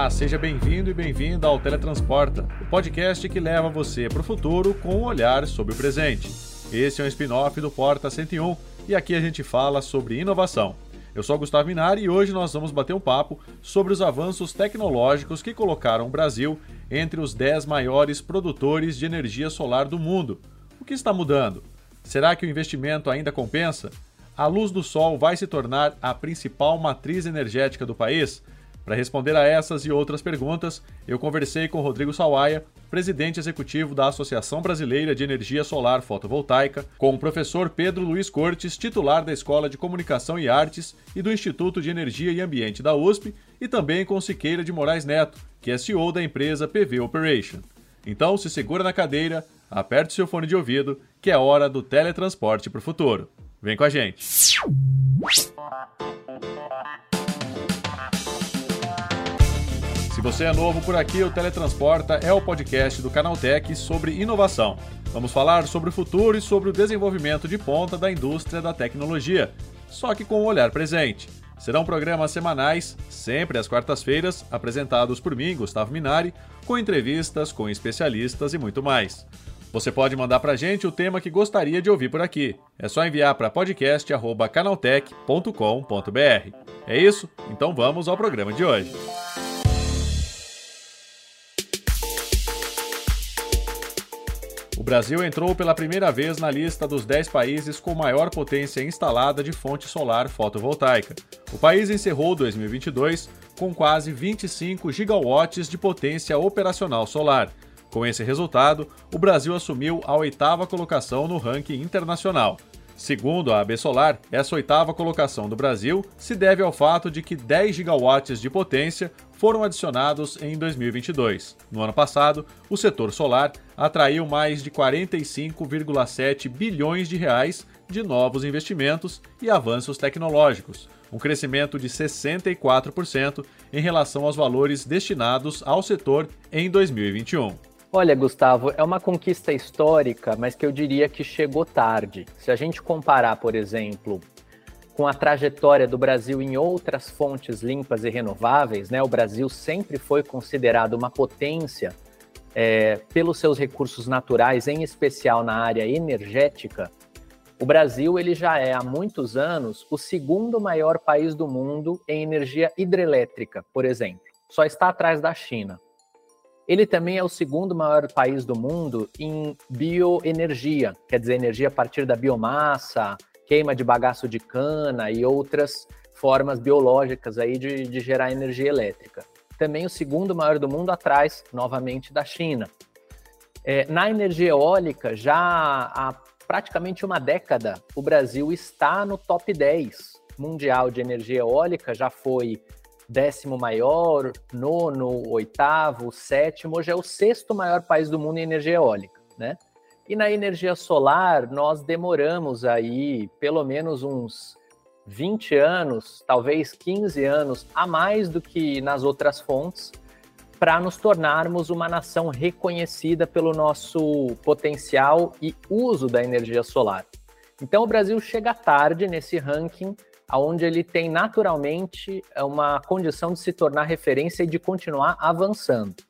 Olá, seja bem-vindo e bem-vinda ao Teletransporta, o podcast que leva você para o futuro com um olhar sobre o presente. Esse é um spin-off do Porta 101 e aqui a gente fala sobre inovação. Eu sou Gustavo Minari e hoje nós vamos bater um papo sobre os avanços tecnológicos que colocaram o Brasil entre os 10 maiores produtores de energia solar do mundo. O que está mudando? Será que o investimento ainda compensa? A luz do sol vai se tornar a principal matriz energética do país? Para responder a essas e outras perguntas, eu conversei com Rodrigo Sawaia, presidente executivo da Associação Brasileira de Energia Solar Fotovoltaica, com o professor Pedro Luiz Cortes, titular da Escola de Comunicação e Artes e do Instituto de Energia e Ambiente da USP, e também com Siqueira de Moraes Neto, que é CEO da empresa PV Operation. Então, se segura na cadeira, aperte seu fone de ouvido, que é hora do teletransporte para o futuro. Vem com a gente! Se você é novo por aqui, o Teletransporta é o podcast do Canaltech sobre inovação. Vamos falar sobre o futuro e sobre o desenvolvimento de ponta da indústria da tecnologia, só que com o um olhar presente. Serão programas semanais, sempre às quartas-feiras, apresentados por mim, Gustavo Minari, com entrevistas com especialistas e muito mais. Você pode mandar para a gente o tema que gostaria de ouvir por aqui. É só enviar para podcast@canaltech.com.br. É isso? Então vamos ao programa de hoje. O Brasil entrou pela primeira vez na lista dos 10 países com maior potência instalada de fonte solar fotovoltaica. O país encerrou 2022 com quase 25 gigawatts de potência operacional solar. Com esse resultado, o Brasil assumiu a oitava colocação no ranking internacional. Segundo a AB Solar, essa oitava colocação do Brasil se deve ao fato de que 10 gigawatts de potência foram adicionados em 2022. No ano passado, o setor solar atraiu mais de 45,7 bilhões de reais de novos investimentos e avanços tecnológicos, um crescimento de 64% em relação aos valores destinados ao setor em 2021. Olha, Gustavo, é uma conquista histórica, mas que eu diria que chegou tarde. Se a gente comparar, por exemplo, com a trajetória do Brasil em outras fontes limpas e renováveis, né? O Brasil sempre foi considerado uma potência é, pelos seus recursos naturais, em especial na área energética. O Brasil ele já é há muitos anos o segundo maior país do mundo em energia hidrelétrica, por exemplo. Só está atrás da China. Ele também é o segundo maior país do mundo em bioenergia, quer dizer, energia a partir da biomassa, queima de bagaço de cana e outras formas biológicas aí de, de gerar energia elétrica. Também o segundo maior do mundo atrás, novamente, da China. É, na energia eólica, já há praticamente uma década, o Brasil está no top 10 mundial de energia eólica, já foi décimo maior, nono, oitavo, sétimo, hoje é o sexto maior país do mundo em energia eólica, né? E na energia solar, nós demoramos aí pelo menos uns 20 anos, talvez 15 anos a mais do que nas outras fontes, para nos tornarmos uma nação reconhecida pelo nosso potencial e uso da energia solar. Então o Brasil chega tarde nesse ranking, onde ele tem naturalmente uma condição de se tornar referência e de continuar avançando.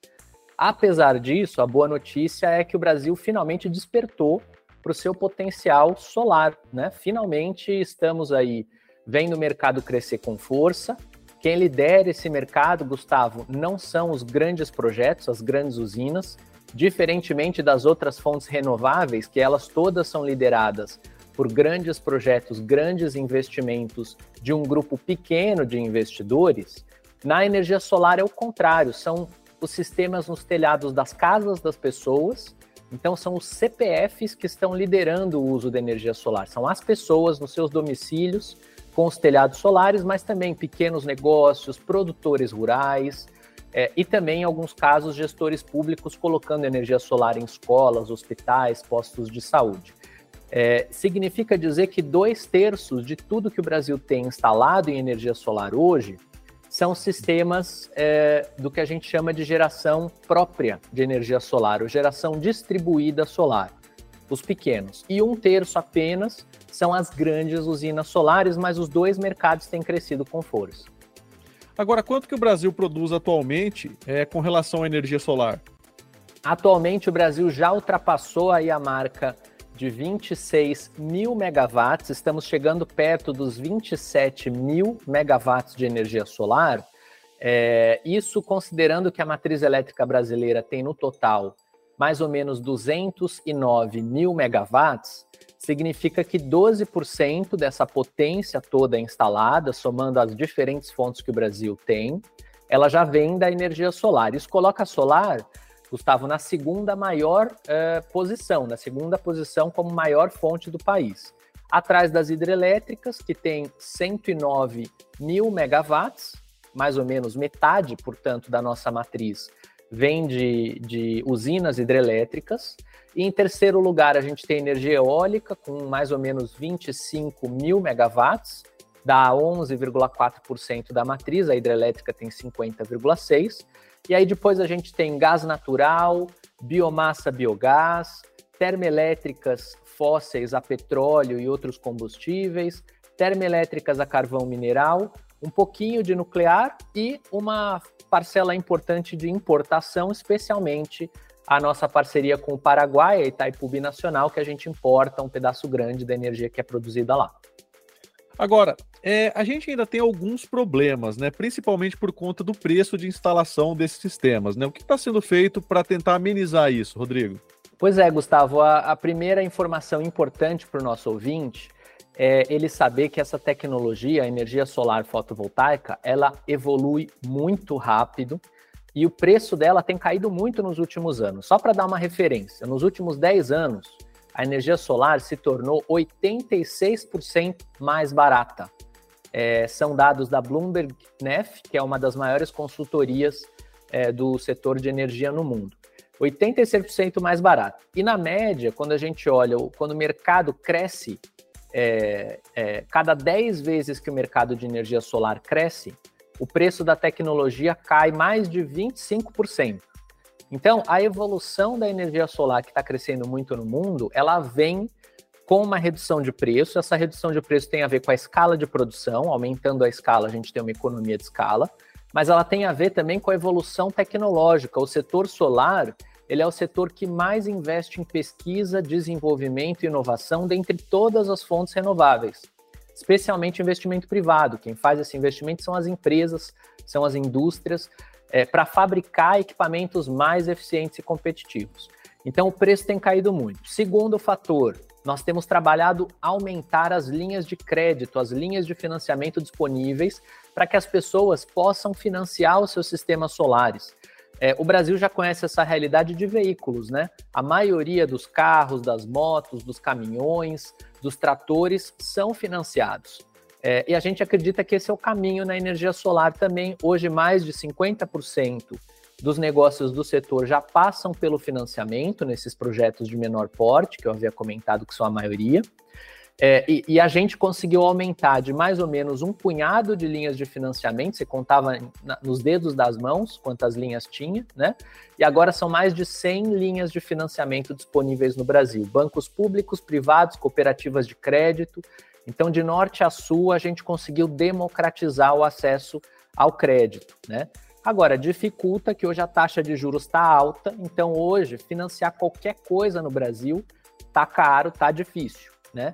Apesar disso, a boa notícia é que o Brasil finalmente despertou para o seu potencial solar, né? Finalmente estamos aí vendo o mercado crescer com força. Quem lidera esse mercado, Gustavo, não são os grandes projetos, as grandes usinas, diferentemente das outras fontes renováveis, que elas todas são lideradas por grandes projetos, grandes investimentos de um grupo pequeno de investidores. Na energia solar é o contrário, são os sistemas nos telhados das casas das pessoas. Então, são os CPFs que estão liderando o uso da energia solar. São as pessoas nos seus domicílios com os telhados solares, mas também pequenos negócios, produtores rurais é, e também, em alguns casos, gestores públicos colocando energia solar em escolas, hospitais, postos de saúde. É, significa dizer que dois terços de tudo que o Brasil tem instalado em energia solar hoje são sistemas é, do que a gente chama de geração própria de energia solar, ou geração distribuída solar, os pequenos. E um terço apenas são as grandes usinas solares, mas os dois mercados têm crescido com força. Agora, quanto que o Brasil produz atualmente é, com relação à energia solar? Atualmente, o Brasil já ultrapassou aí a marca de 26 mil megawatts, estamos chegando perto dos 27 mil megawatts de energia solar. É, isso considerando que a matriz elétrica brasileira tem no total mais ou menos 209 mil megawatts, significa que 12% dessa potência toda instalada, somando as diferentes fontes que o Brasil tem, ela já vem da energia solar. Isso coloca a solar Gustavo, na segunda maior uh, posição, na segunda posição como maior fonte do país. Atrás das hidrelétricas, que tem 109 mil megawatts, mais ou menos metade, portanto, da nossa matriz vem de, de usinas hidrelétricas. E em terceiro lugar, a gente tem energia eólica, com mais ou menos 25 mil megawatts, dá 11,4% da matriz, a hidrelétrica tem 50,6%. E aí depois a gente tem gás natural, biomassa biogás, termoelétricas fósseis a petróleo e outros combustíveis, termoelétricas a carvão mineral, um pouquinho de nuclear e uma parcela importante de importação, especialmente a nossa parceria com o Paraguai, a Itaipu Nacional, que a gente importa um pedaço grande da energia que é produzida lá. Agora, é, a gente ainda tem alguns problemas, né? Principalmente por conta do preço de instalação desses sistemas, né? O que está sendo feito para tentar amenizar isso, Rodrigo? Pois é, Gustavo. A, a primeira informação importante para o nosso ouvinte é ele saber que essa tecnologia, a energia solar fotovoltaica, ela evolui muito rápido e o preço dela tem caído muito nos últimos anos. Só para dar uma referência, nos últimos 10 anos, a energia solar se tornou 86% mais barata. É, são dados da Bloomberg NEF, que é uma das maiores consultorias é, do setor de energia no mundo. 86% mais barato. E na média, quando a gente olha, quando o mercado cresce, é, é cada 10 vezes que o mercado de energia solar cresce, o preço da tecnologia cai mais de 25%. Então, a evolução da energia solar que está crescendo muito no mundo, ela vem com uma redução de preço. Essa redução de preço tem a ver com a escala de produção, aumentando a escala, a gente tem uma economia de escala, mas ela tem a ver também com a evolução tecnológica. O setor solar, ele é o setor que mais investe em pesquisa, desenvolvimento e inovação dentre todas as fontes renováveis, especialmente investimento privado. Quem faz esse investimento são as empresas, são as indústrias, é, para fabricar equipamentos mais eficientes e competitivos. Então, o preço tem caído muito. Segundo fator, nós temos trabalhado aumentar as linhas de crédito, as linhas de financiamento disponíveis para que as pessoas possam financiar os seus sistemas solares. É, o Brasil já conhece essa realidade de veículos, né? A maioria dos carros, das motos, dos caminhões, dos tratores são financiados. É, e a gente acredita que esse é o caminho na energia solar também. Hoje, mais de 50% dos negócios do setor já passam pelo financiamento nesses projetos de menor porte, que eu havia comentado que são a maioria. É, e, e, a gente conseguiu aumentar de mais ou menos um punhado de linhas de financiamento, você contava na, nos dedos das mãos quantas linhas tinha, né? E agora são mais de 100 linhas de financiamento disponíveis no Brasil. Bancos públicos, privados, cooperativas de crédito, então, de norte a sul, a gente conseguiu democratizar o acesso ao crédito, né? Agora, dificulta que hoje a taxa de juros está alta, então hoje financiar qualquer coisa no Brasil está caro, está difícil, né?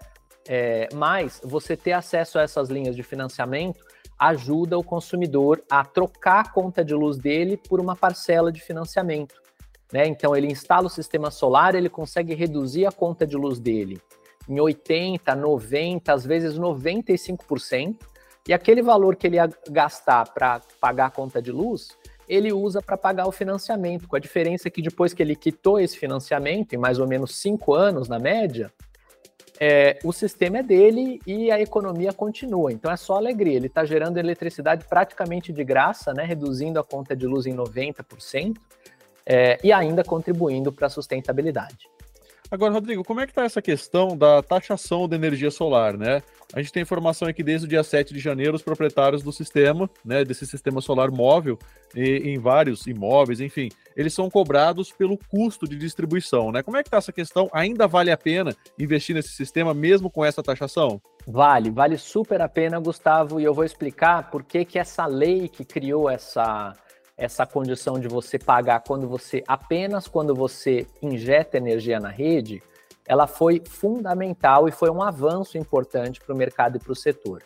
É, mas você ter acesso a essas linhas de financiamento ajuda o consumidor a trocar a conta de luz dele por uma parcela de financiamento. Né? Então ele instala o sistema solar, ele consegue reduzir a conta de luz dele em 80, 90, às vezes 95%, e aquele valor que ele ia gastar para pagar a conta de luz, ele usa para pagar o financiamento, com a diferença que depois que ele quitou esse financiamento, em mais ou menos cinco anos na média, é, o sistema é dele e a economia continua. Então é só alegria. Ele está gerando eletricidade praticamente de graça, né, reduzindo a conta de luz em 90% é, e ainda contribuindo para a sustentabilidade. Agora, Rodrigo, como é que está essa questão da taxação da energia solar, né? A gente tem informação aqui desde o dia 7 de janeiro, os proprietários do sistema, né, desse sistema solar móvel, e, em vários imóveis, enfim, eles são cobrados pelo custo de distribuição, né? Como é que está essa questão? Ainda vale a pena investir nesse sistema mesmo com essa taxação? Vale, vale super a pena, Gustavo, e eu vou explicar por que, que essa lei que criou essa, essa condição de você pagar quando você apenas quando você injeta energia na rede, ela foi fundamental e foi um avanço importante para o mercado e para o setor.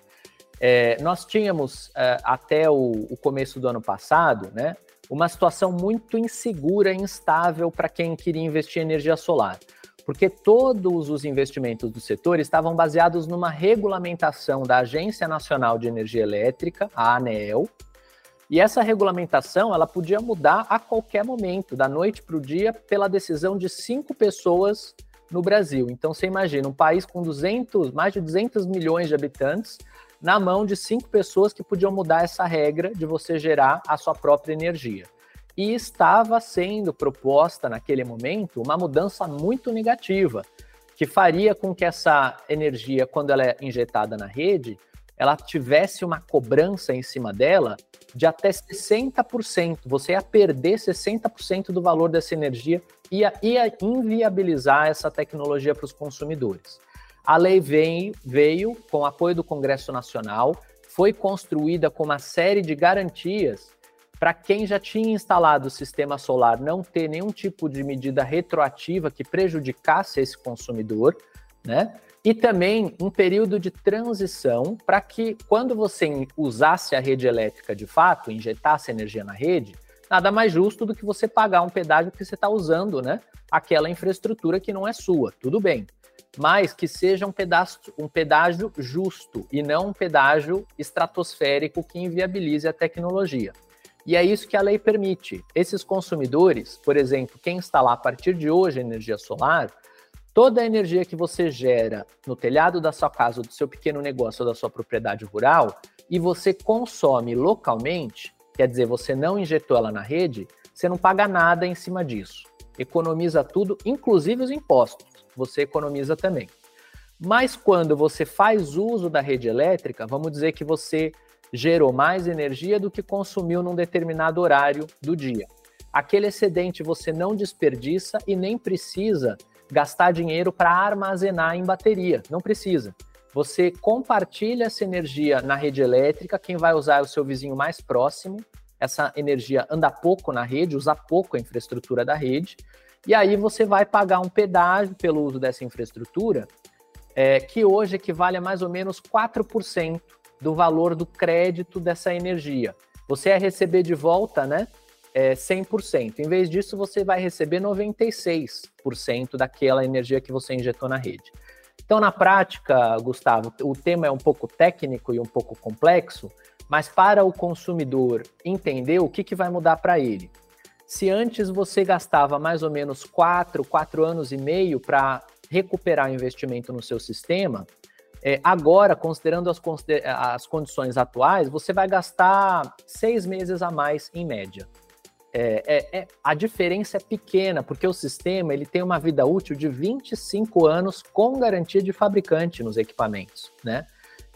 É, nós tínhamos é, até o, o, começo do ano passado, né, uma situação muito insegura e instável para quem queria investir em energia solar porque todos os investimentos do setor estavam baseados numa regulamentação da Agência Nacional de Energia Elétrica, a ANEEL, e essa regulamentação ela podia mudar a qualquer momento, da noite para o dia, pela decisão de cinco pessoas no Brasil. Então você imagina um país com 200, mais de 200 milhões de habitantes, na mão de cinco pessoas que podiam mudar essa regra de você gerar a sua própria energia e estava sendo proposta naquele momento uma mudança muito negativa, que faria com que essa energia, quando ela é injetada na rede, ela tivesse uma cobrança em cima dela de até 60%. Você ia perder 60% do valor dessa energia e ia, ia inviabilizar essa tecnologia para os consumidores. A lei veio, veio com apoio do Congresso Nacional, foi construída com uma série de garantias para quem já tinha instalado o sistema solar não ter nenhum tipo de medida retroativa que prejudicasse esse consumidor, né? E também um período de transição para que, quando você usasse a rede elétrica de fato, injetasse energia na rede, nada mais justo do que você pagar um pedágio que você está usando, né? Aquela infraestrutura que não é sua, tudo bem. Mas que seja um, pedaço, um pedágio justo e não um pedágio estratosférico que inviabilize a tecnologia. E é isso que a lei permite. Esses consumidores, por exemplo, quem instalar a partir de hoje energia solar, toda a energia que você gera no telhado da sua casa, do seu pequeno negócio ou da sua propriedade rural, e você consome localmente, quer dizer, você não injetou ela na rede, você não paga nada em cima disso. Economiza tudo, inclusive os impostos. Você economiza também. Mas quando você faz uso da rede elétrica, vamos dizer que você gerou mais energia do que consumiu num determinado horário do dia. Aquele excedente você não desperdiça e nem precisa gastar dinheiro para armazenar em bateria, não precisa. Você compartilha essa energia na rede elétrica, quem vai usar é o seu vizinho mais próximo. Essa energia anda pouco na rede, usa pouco a infraestrutura da rede, e aí você vai pagar um pedágio pelo uso dessa infraestrutura, é, que hoje equivale a mais ou menos 4% do valor do crédito dessa energia. Você vai receber de volta, né? É 100%. Em vez disso, você vai receber 96% daquela energia que você injetou na rede. Então, na prática, Gustavo, o tema é um pouco técnico e um pouco complexo, mas para o consumidor entender o que, que vai mudar para ele. Se antes você gastava mais ou menos 4, 4 anos e meio para recuperar o investimento no seu sistema, é, agora, considerando as, as, condições atuais, você vai gastar seis meses a mais em média. É, é, é, a diferença é pequena, porque o sistema ele tem uma vida útil de 25 anos com garantia de fabricante nos equipamentos, né?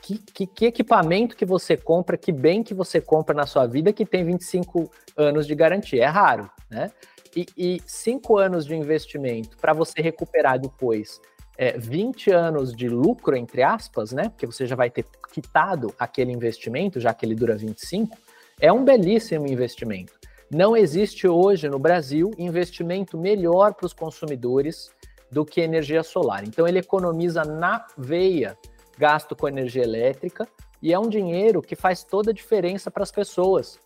Que, que, que, equipamento que você compra, que bem que você compra na sua vida que tem 25 anos de garantia? É raro, né? E, e cinco anos de investimento para você recuperar depois é, 20 anos de lucro, entre aspas, né? Porque você já vai ter quitado aquele investimento, já que ele dura 25, é um belíssimo investimento. Não existe hoje no Brasil investimento melhor para os consumidores do que energia solar. Então ele economiza na veia gasto com energia elétrica e é um dinheiro que faz toda a diferença para as pessoas,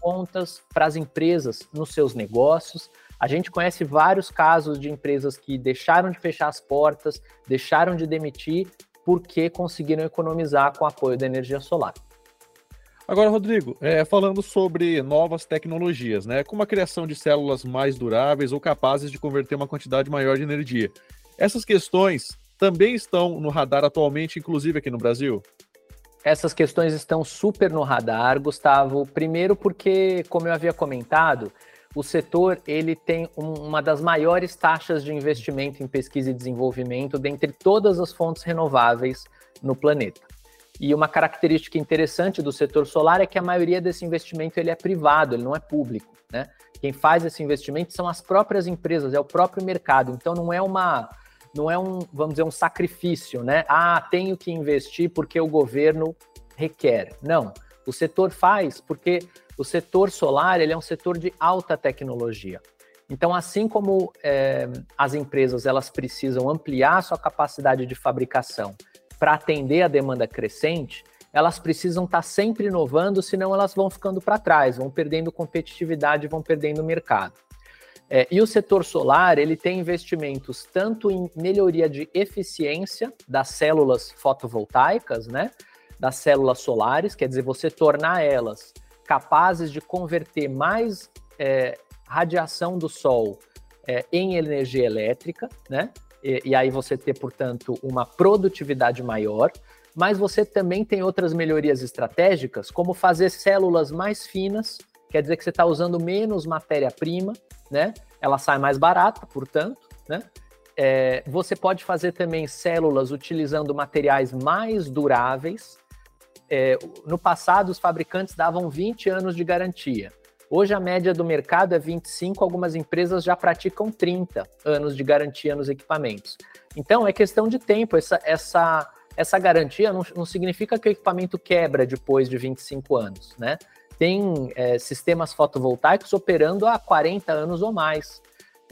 contas para as empresas nos seus negócios, a gente conhece vários casos de empresas que deixaram de fechar as portas, deixaram de demitir, porque conseguiram economizar com o apoio da energia solar. Agora, Rodrigo, é, falando sobre novas tecnologias, né, como a criação de células mais duráveis ou capazes de converter uma quantidade maior de energia. Essas questões também estão no radar atualmente, inclusive aqui no Brasil? Essas questões estão super no radar, Gustavo. Primeiro, porque, como eu havia comentado, o setor ele tem um, uma das maiores taxas de investimento em pesquisa e desenvolvimento dentre todas as fontes renováveis no planeta. E uma característica interessante do setor solar é que a maioria desse investimento ele é privado, ele não é público. Né? Quem faz esse investimento são as próprias empresas, é o próprio mercado. Então não é uma, não é um, vamos dizer, um sacrifício, né? Ah, tenho que investir porque o governo requer. Não, o setor faz porque o setor solar ele é um setor de alta tecnologia. Então, assim como é, as empresas elas precisam ampliar sua capacidade de fabricação para atender a demanda crescente, elas precisam estar tá sempre inovando, senão elas vão ficando para trás, vão perdendo competitividade, vão perdendo mercado. É, e o setor solar ele tem investimentos tanto em melhoria de eficiência das células fotovoltaicas, né, das células solares, quer dizer, você tornar elas capazes de converter mais é, radiação do sol é, em energia elétrica, né? E, e, aí você ter, portanto, uma produtividade maior, mas você também tem outras melhorias estratégicas, como fazer células mais finas, quer dizer que você está usando menos matéria-prima, né? Ela sai mais barata, portanto, né? É, você pode fazer também células utilizando materiais mais duráveis, é, no passado, os fabricantes davam 20 anos de garantia. Hoje, a média do mercado é 25, algumas empresas já praticam 30 anos de garantia nos equipamentos. Então, é questão de tempo. Essa, essa, essa garantia não, não significa que o equipamento quebra depois de 25 anos, né? Tem é, sistemas fotovoltaicos operando há 40 anos ou mais.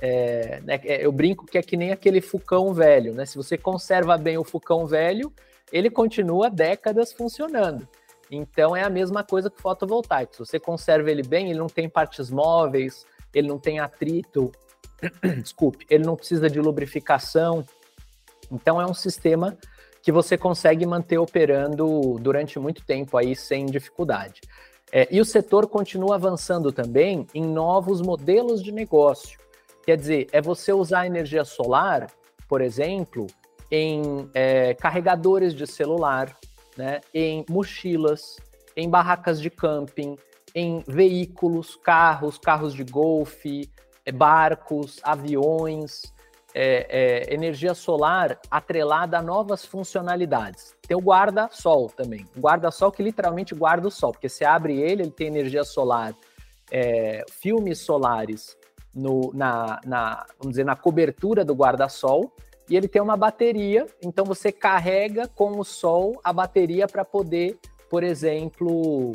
É, né, eu brinco que é que nem aquele fucão velho, né? Se você conserva bem o fucão velho, ele continua décadas funcionando. Então é a mesma coisa que o fotovoltaico. Se você conserva ele bem, ele não tem partes móveis, ele não tem atrito, desculpe, ele não precisa de lubrificação. Então é um sistema que você consegue manter operando durante muito tempo aí sem dificuldade. É, e o setor continua avançando também em novos modelos de negócio. Quer dizer, é você usar energia solar, por exemplo, em é, carregadores de celular, né, em mochilas, em barracas de camping, em veículos, carros, carros de golfe, é, barcos, aviões, é, é, energia solar atrelada a novas funcionalidades. Tem o guarda-sol também. Guarda-sol que literalmente guarda o sol, porque você abre ele, ele tem energia solar, é, filmes solares no, na, na, vamos dizer, na cobertura do guarda-sol, e ele tem uma bateria, então você carrega com o sol a bateria para poder, por exemplo,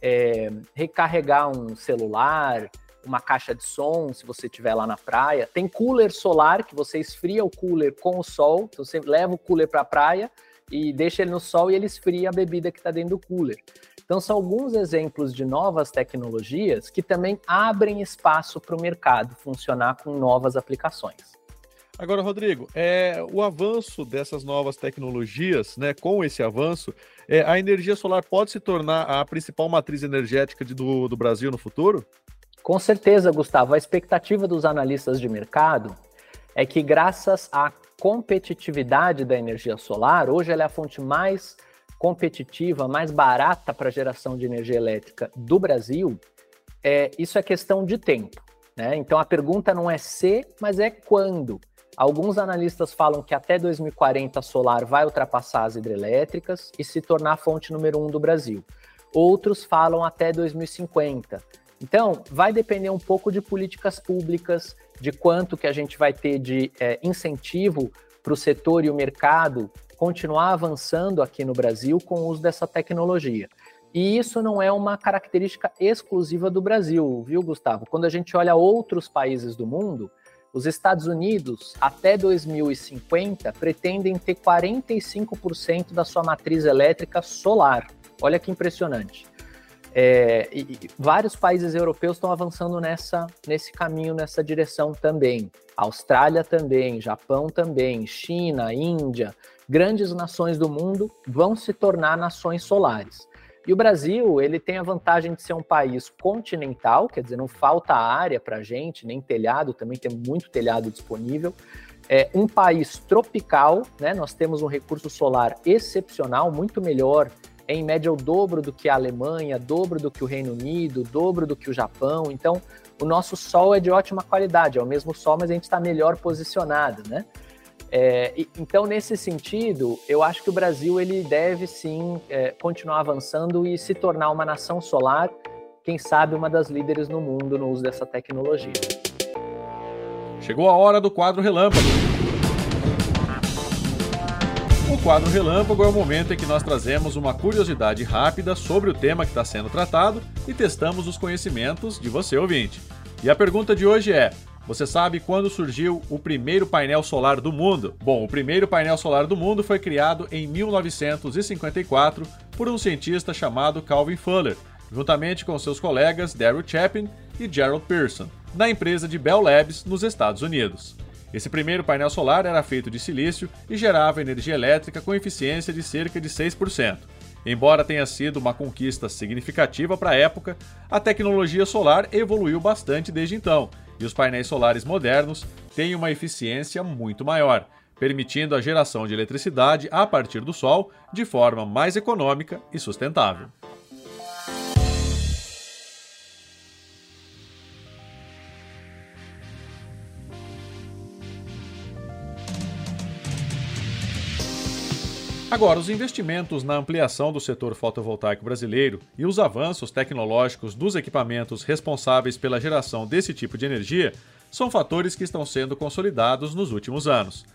é, recarregar um celular, uma caixa de som, se você estiver lá na praia. Tem cooler solar, que você esfria o cooler com o sol, então você leva o cooler para a praia e deixa ele no sol e ele esfria a bebida que está dentro do cooler. Então, são alguns exemplos de novas tecnologias que também abrem espaço para o mercado funcionar com novas aplicações. Agora, Rodrigo, é, o avanço dessas novas tecnologias, né, com esse avanço, é, a energia solar pode se tornar a principal matriz energética de, do, do Brasil no futuro? Com certeza, Gustavo. A expectativa dos analistas de mercado é que, graças à competitividade da energia solar, hoje ela é a fonte mais competitiva, mais barata para geração de energia elétrica do Brasil. É, isso é questão de tempo. Né? Então a pergunta não é se, mas é quando. Alguns analistas falam que até 2040 a solar vai ultrapassar as hidrelétricas e se tornar a fonte número um do Brasil. Outros falam até 2050. Então, vai depender um pouco de políticas públicas, de quanto que a gente vai ter de é, incentivo para o setor e o mercado continuar avançando aqui no Brasil com o uso dessa tecnologia. E isso não é uma característica exclusiva do Brasil, viu, Gustavo? Quando a gente olha outros países do mundo, os Estados Unidos, até 2050, pretendem ter 45% da sua matriz elétrica solar. Olha que impressionante. É, e, e vários países europeus estão avançando nessa, nesse caminho, nessa direção também. Austrália também, Japão também, China, Índia, grandes nações do mundo vão se tornar nações solares. E o Brasil, ele tem a vantagem de ser um país continental, quer dizer, não falta área para gente, nem telhado, também tem muito telhado disponível. É um país tropical, né? Nós temos um recurso solar excepcional, muito melhor em média o dobro do que a Alemanha, dobro do que o Reino Unido, dobro do que o Japão. Então, o nosso sol é de ótima qualidade, é o mesmo sol, mas a gente está melhor posicionado, né? É, então, nesse sentido, eu acho que o Brasil ele deve sim é, continuar avançando e se tornar uma nação solar, quem sabe uma das líderes no mundo no uso dessa tecnologia. Chegou a hora do quadro Relâmpago. O quadro Relâmpago é o momento em que nós trazemos uma curiosidade rápida sobre o tema que está sendo tratado e testamos os conhecimentos de você, ouvinte. E a pergunta de hoje é: você sabe quando surgiu o primeiro painel solar do mundo? Bom, o primeiro painel solar do mundo foi criado em 1954 por um cientista chamado Calvin Fuller, juntamente com seus colegas Darryl Chapin e Gerald Pearson, na empresa de Bell Labs, nos Estados Unidos. Esse primeiro painel solar era feito de silício e gerava energia elétrica com eficiência de cerca de 6%. Embora tenha sido uma conquista significativa para a época, a tecnologia solar evoluiu bastante desde então e os painéis solares modernos têm uma eficiência muito maior, permitindo a geração de eletricidade a partir do sol de forma mais econômica e sustentável. Agora, os investimentos na ampliação do setor fotovoltaico brasileiro e os avanços tecnológicos dos equipamentos responsáveis pela geração desse tipo de energia são fatores que estão sendo consolidados nos últimos anos.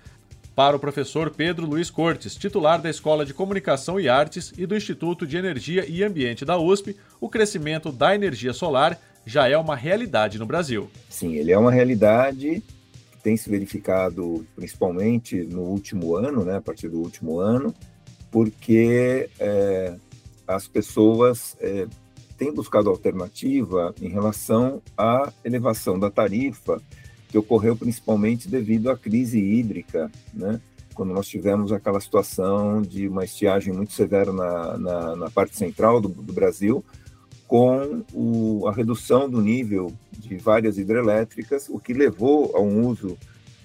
Para o professor Pedro Luiz Cortes, titular da Escola de Comunicação e Artes e do Instituto de Energia e Ambiente da USP, o crescimento da energia solar já é uma realidade no Brasil. Sim, ele é uma realidade tem se verificado principalmente no último ano, né, a partir do último ano, porque é, as pessoas é, têm buscado alternativa em relação à elevação da tarifa, que ocorreu principalmente devido à crise hídrica, né? quando nós tivemos aquela situação de uma estiagem muito severa na, na, na parte central do, do Brasil, com o, a redução do nível de várias hidrelétricas, o que levou a um uso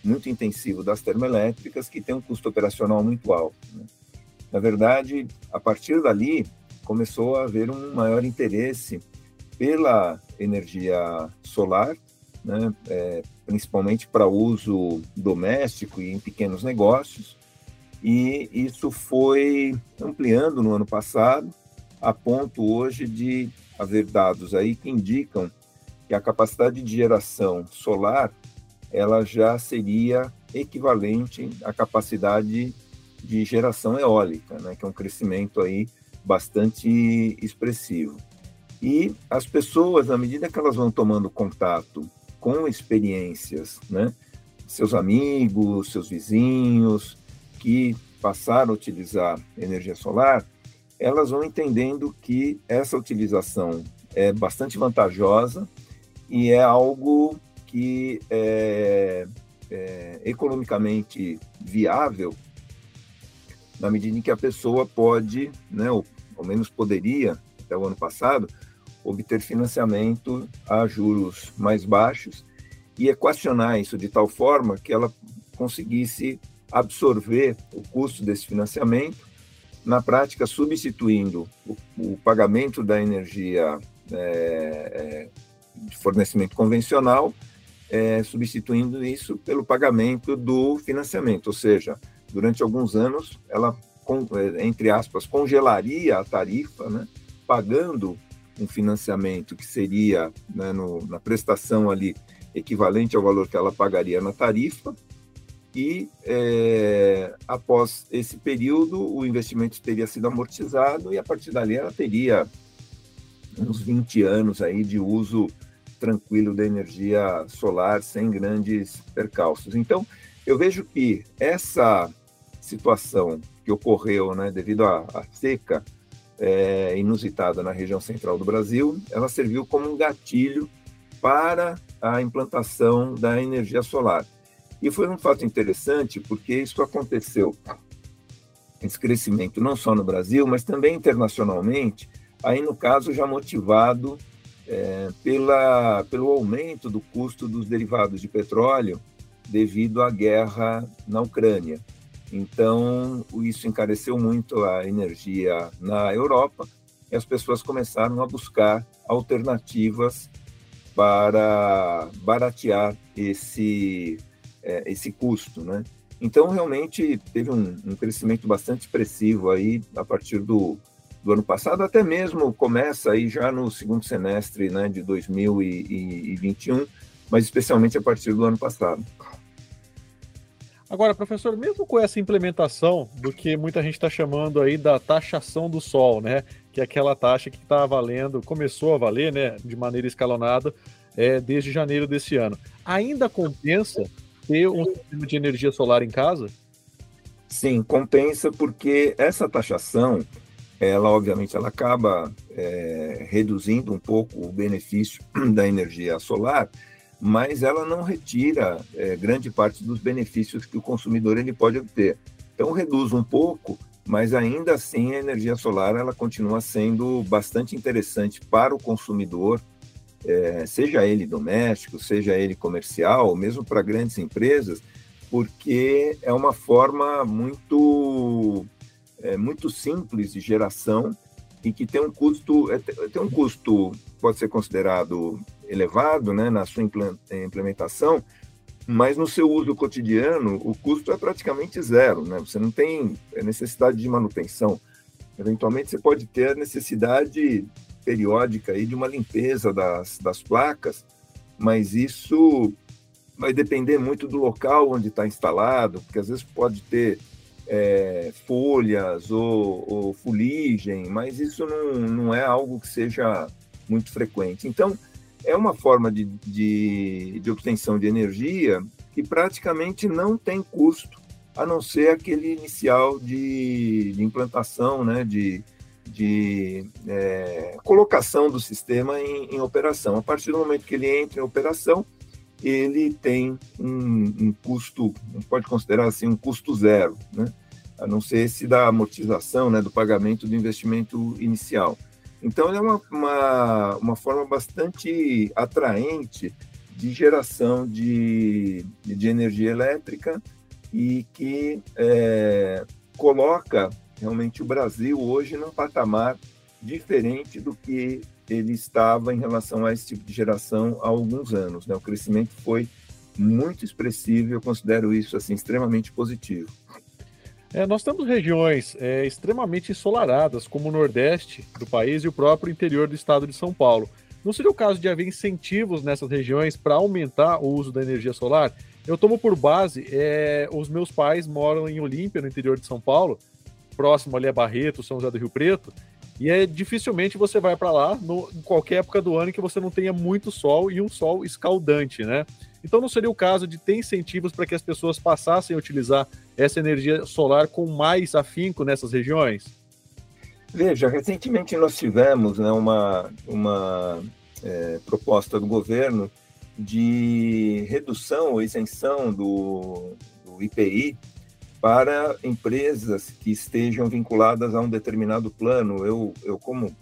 muito intensivo das termoelétricas, que tem um custo operacional muito alto. Né? Na verdade, a partir dali, começou a haver um maior interesse pela energia solar, né, é, principalmente para uso doméstico e em pequenos negócios, e isso foi ampliando no ano passado, a ponto hoje de haver dados aí que indicam que a capacidade de geração solar ela já seria equivalente à capacidade de geração eólica, né, que é um crescimento aí bastante expressivo. E as pessoas, à medida que elas vão tomando contato com experiências, né, seus amigos, seus vizinhos, que passaram a utilizar energia solar, elas vão entendendo que essa utilização é bastante vantajosa e é algo que é, é economicamente viável na medida em que a pessoa pode, né, ou ao menos poderia, até o ano passado, obter financiamento a juros mais baixos e equacionar isso de tal forma que ela conseguisse absorver o custo desse financiamento, na prática substituindo o, o pagamento da energia é, é, de fornecimento convencional, é, substituindo isso pelo pagamento do financiamento, ou seja, durante alguns anos, ela, é, entre aspas, congelaria a tarifa, né, pagando um financiamento que seria né, no, na prestação ali equivalente ao valor que ela pagaria na tarifa, e é, após esse período o investimento teria sido amortizado e a partir dali ela teria uns 20 anos aí de uso tranquilo da energia solar sem grandes percalços. Então, eu vejo que essa situação que ocorreu né, devido à, à seca é, inusitada na região central do Brasil, ela serviu como um gatilho para a implantação da energia solar. E foi um fato interessante porque isso aconteceu, esse crescimento não só no Brasil, mas também internacionalmente, aí no caso já motivado é, pela, pelo aumento do custo dos derivados de petróleo devido à guerra na Ucrânia. Então, isso encareceu muito a energia na Europa e as pessoas começaram a buscar alternativas para baratear esse, é, esse custo, né? Então, realmente, teve um, um, crescimento bastante expressivo aí a partir do, do ano passado, até mesmo começa aí já no segundo semestre né, de 2021, mas especialmente a partir do ano passado. Agora, professor, mesmo com essa implementação do que muita gente está chamando aí da taxação do sol, né? Que é aquela taxa que está valendo, começou a valer, né, de maneira escalonada é, desde janeiro desse ano. Ainda compensa ter um sistema de energia solar em casa? Sim, compensa porque essa taxação, ela obviamente ela acaba é, reduzindo um pouco o benefício da energia solar, mas ela não retira é, grande parte dos benefícios que o consumidor ele pode obter. Então reduz um pouco, mas ainda assim a energia solar ela continua sendo bastante interessante para o consumidor, é, seja ele doméstico, seja ele comercial, mesmo para grandes empresas, porque é uma forma muito é, muito simples de geração e que tem um custo é, tem um custo pode ser considerado elevado, né, na sua implementação, mas no seu uso cotidiano o custo é praticamente zero, né? Você não tem necessidade de manutenção. Eventualmente você pode ter necessidade periódica aí de uma limpeza das, das placas, mas isso vai depender muito do local onde está instalado, porque às vezes pode ter é, folhas ou, ou, fuligem, mas isso não, não é algo que seja muito frequente. Então, é uma forma de, de, de obtenção de energia que praticamente não tem custo, a não ser aquele inicial de, de implantação, né, de, de é, colocação do sistema em, em, operação. A partir do momento que ele entra em operação, ele tem um, um custo, pode considerar assim, um custo zero, né? a não ser esse da amortização, né, do pagamento do investimento inicial. Então, é uma, uma, uma forma bastante atraente de geração de, de energia elétrica e que é, coloca realmente o Brasil hoje num patamar diferente do que ele estava em relação a esse tipo de geração há alguns anos. Né? O crescimento foi muito expressivo, eu considero isso assim extremamente positivo. É, nós temos regiões é, extremamente ensolaradas, como o Nordeste do país e o próprio interior do estado de São Paulo. Não seria o caso de haver incentivos nessas regiões para aumentar o uso da energia solar? Eu tomo por base, é, os meus pais moram em Olímpia, no interior de São Paulo, próximo ali a Barreto, São José do Rio Preto, e é dificilmente você vai para lá no, em qualquer época do ano que você não tenha muito sol e um sol escaldante, né? Então não seria o caso de ter incentivos para que as pessoas passassem a utilizar essa energia solar com mais afinco nessas regiões? Veja, recentemente nós tivemos né, uma, uma é, proposta do governo de redução ou isenção do, do IPI para empresas que estejam vinculadas a um determinado plano. Eu, eu como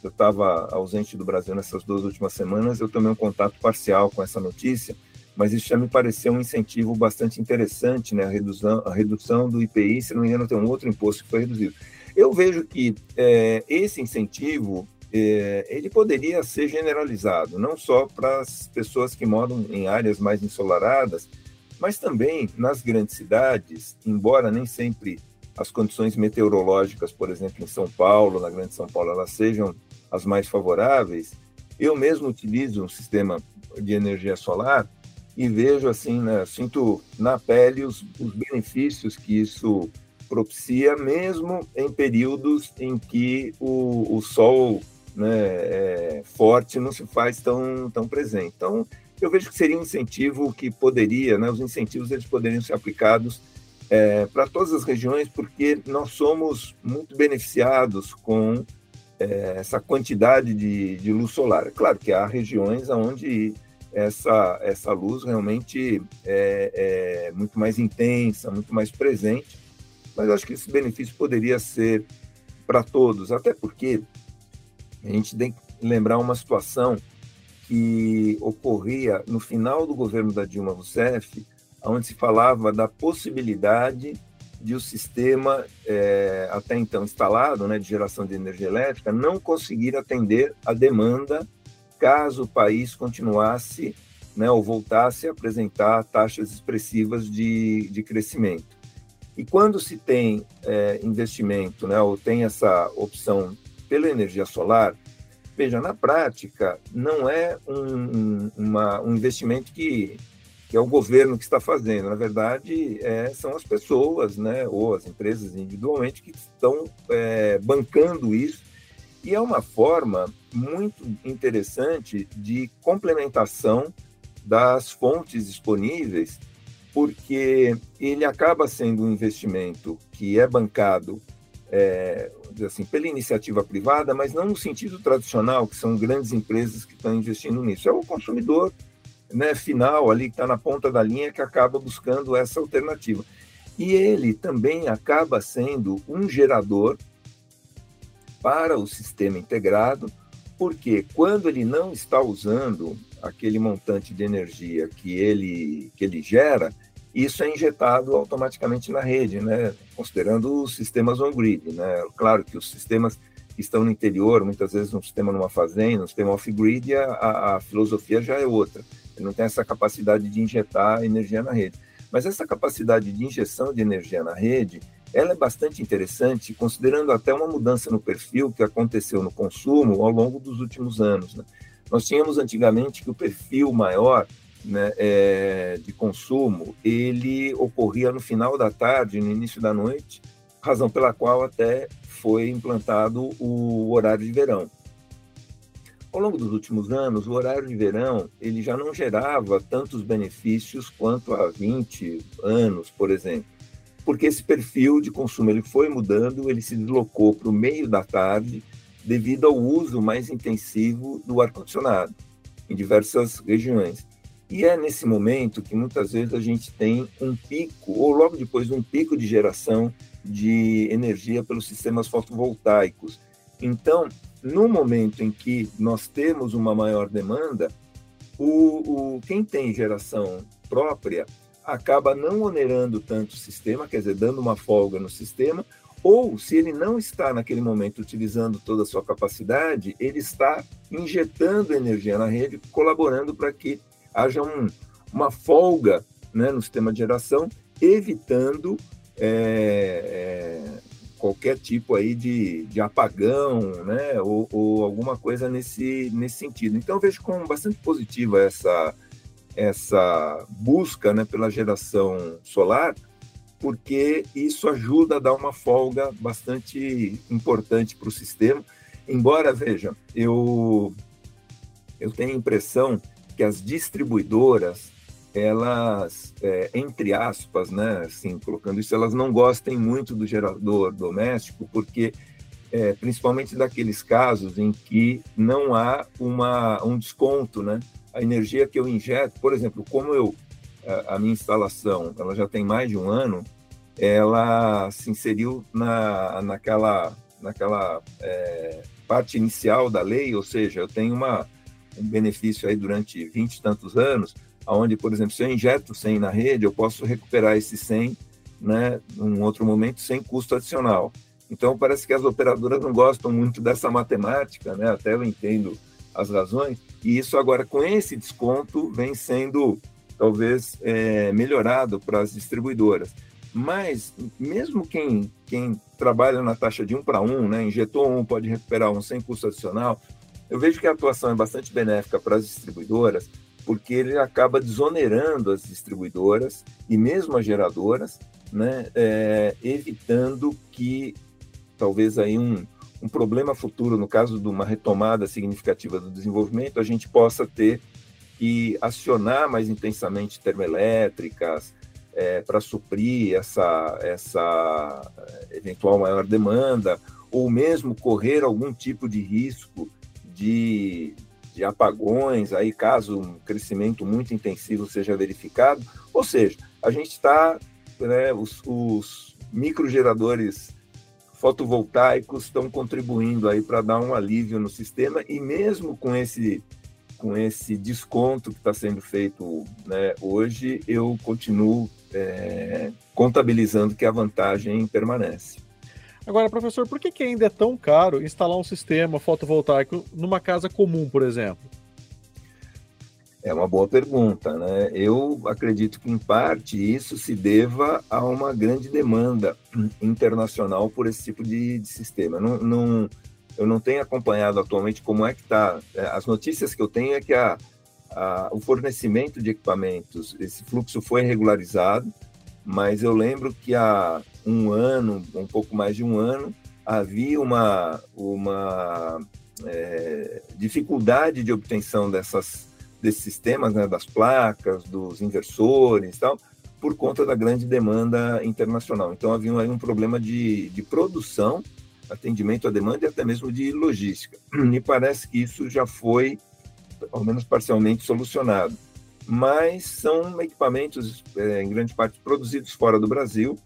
eu estava ausente do Brasil nessas duas últimas semanas, eu tomei um contato parcial com essa notícia mas isso já me pareceu um incentivo bastante interessante, né? A redução, a redução do IPI, se não me engano, tem um outro imposto que foi reduzido. Eu vejo que é, esse incentivo é, ele poderia ser generalizado, não só para as pessoas que moram em áreas mais ensolaradas, mas também nas grandes cidades, embora nem sempre as condições meteorológicas, por exemplo, em São Paulo, na Grande São Paulo, elas sejam as mais favoráveis. Eu mesmo utilizo um sistema de energia solar e vejo assim, né, sinto na pele os, os benefícios que isso propicia, mesmo em períodos em que o, o sol né, é, forte não se faz tão, tão presente. Então, eu vejo que seria um incentivo que poderia, né, os incentivos eles poderiam ser aplicados é, para todas as regiões, porque nós somos muito beneficiados com é, essa quantidade de, de luz solar. É claro que há regiões onde essa, essa luz realmente é, é muito mais intensa, muito mais presente, mas acho que esse benefício poderia ser para todos, até porque a gente tem que lembrar uma situação que ocorria no final do governo da Dilma Rousseff, onde se falava da possibilidade de o sistema, é, até então instalado, né, de geração de energia elétrica, não conseguir atender a demanda caso o país continuasse né, ou voltasse a apresentar taxas expressivas de, de crescimento. E quando se tem é, investimento, né, ou tem essa opção pela energia solar, veja, na prática, não é um, uma, um investimento que que é o governo que está fazendo. Na verdade, é, são as pessoas, né, ou as empresas individualmente, que estão é, bancando isso. E é uma forma muito interessante de complementação das fontes disponíveis, porque ele acaba sendo um investimento que é bancado é, assim, pela iniciativa privada, mas não no sentido tradicional, que são grandes empresas que estão investindo nisso. É o consumidor né, final ali que está na ponta da linha que acaba buscando essa alternativa. E ele também acaba sendo um gerador para o sistema integrado, porque quando ele não está usando aquele montante de energia que ele, que ele gera, isso é injetado automaticamente na rede, né? considerando os sistemas on-grid. Né? Claro que os sistemas que estão no interior, muitas vezes um sistema numa fazenda, um sistema off-grid, a, a filosofia já é outra. Ele não tem essa capacidade de injetar energia na rede. Mas essa capacidade de injeção de energia na rede, ela é bastante interessante, considerando até uma mudança no perfil que aconteceu no consumo ao longo dos últimos anos. Né? Nós tínhamos antigamente que o perfil maior né, é, de consumo, ele ocorria no final da tarde, no início da noite, razão pela qual até foi implantado o horário de verão. Ao longo dos últimos anos, o horário de verão ele já não gerava tantos benefícios quanto há 20 anos, por exemplo, porque esse perfil de consumo ele foi mudando, ele se deslocou para o meio da tarde devido ao uso mais intensivo do ar-condicionado em diversas regiões. E é nesse momento que muitas vezes a gente tem um pico, ou logo depois de um pico de geração de energia pelos sistemas fotovoltaicos. Então, no momento em que nós temos uma maior demanda, o, o, quem tem geração própria acaba não onerando tanto o sistema, quer dizer, dando uma folga no sistema, ou se ele não está naquele momento utilizando toda a sua capacidade, ele está injetando energia na rede, colaborando para que haja um, uma folga né, no sistema de geração, evitando é, é, qualquer tipo aí de, de apagão, né, ou, ou, alguma coisa nesse, nesse sentido. Então, vejo como bastante positiva essa, essa busca né, pela geração solar, porque isso ajuda a dar uma folga bastante importante para o sistema. Embora, veja, eu, eu tenho a impressão que as distribuidoras elas, é, entre aspas, né, assim, colocando isso, elas não gostem muito do gerador doméstico, porque, é, principalmente daqueles casos em que não há uma, um desconto, né? A energia que eu injeto, por exemplo, como eu, a, minha instalação, ela já tem mais de um ano, ela se inseriu na, naquela, naquela é, parte inicial da lei, ou seja, eu tenho uma, um benefício aí durante 20 e tantos anos, onde, por exemplo, se eu injeto 100 na rede, eu posso recuperar esse 100, né, num outro momento, sem custo adicional. Então, parece que as operadoras não gostam muito dessa matemática, né, até eu entendo as razões, e isso agora, com esse desconto, vem sendo, talvez, é, melhorado para as distribuidoras. Mas, mesmo quem, quem trabalha na taxa de um para um, né, injetou um, pode recuperar um sem custo adicional, eu vejo que a atuação é bastante benéfica para as distribuidoras, porque ele acaba desonerando as distribuidoras e mesmo as geradoras, né, é, evitando que talvez aí um, um problema futuro, no caso de uma retomada significativa do desenvolvimento, a gente possa ter que acionar mais intensamente termoelétricas é, para suprir essa, essa eventual maior demanda, ou mesmo correr algum tipo de risco de, de apagões, aí caso um crescimento muito intensivo seja verificado. Ou seja, a gente está, né, os, os microgeradores fotovoltaicos estão contribuindo aí para dar um alívio no sistema e mesmo com esse com esse desconto que está sendo feito né, hoje, eu continuo é, contabilizando que a vantagem permanece. Agora, professor, por que, que ainda é tão caro instalar um sistema fotovoltaico numa casa comum, por exemplo? É uma boa pergunta, né? Eu acredito que, em parte, isso se deva a uma grande demanda internacional por esse tipo de, de sistema. Não, não, eu não tenho acompanhado atualmente como é que está. É, as notícias que eu tenho é que a, a, o fornecimento de equipamentos, esse fluxo foi regularizado, mas eu lembro que há um ano, um pouco mais de um ano, havia uma, uma é, dificuldade de obtenção dessas desses sistemas, né, das placas, dos inversores e tal, por conta da grande demanda internacional. Então havia aí um problema de, de produção, atendimento à demanda e até mesmo de logística. Me parece que isso já foi, ao menos parcialmente, solucionado. Mas são equipamentos, é, em grande parte, produzidos fora do Brasil.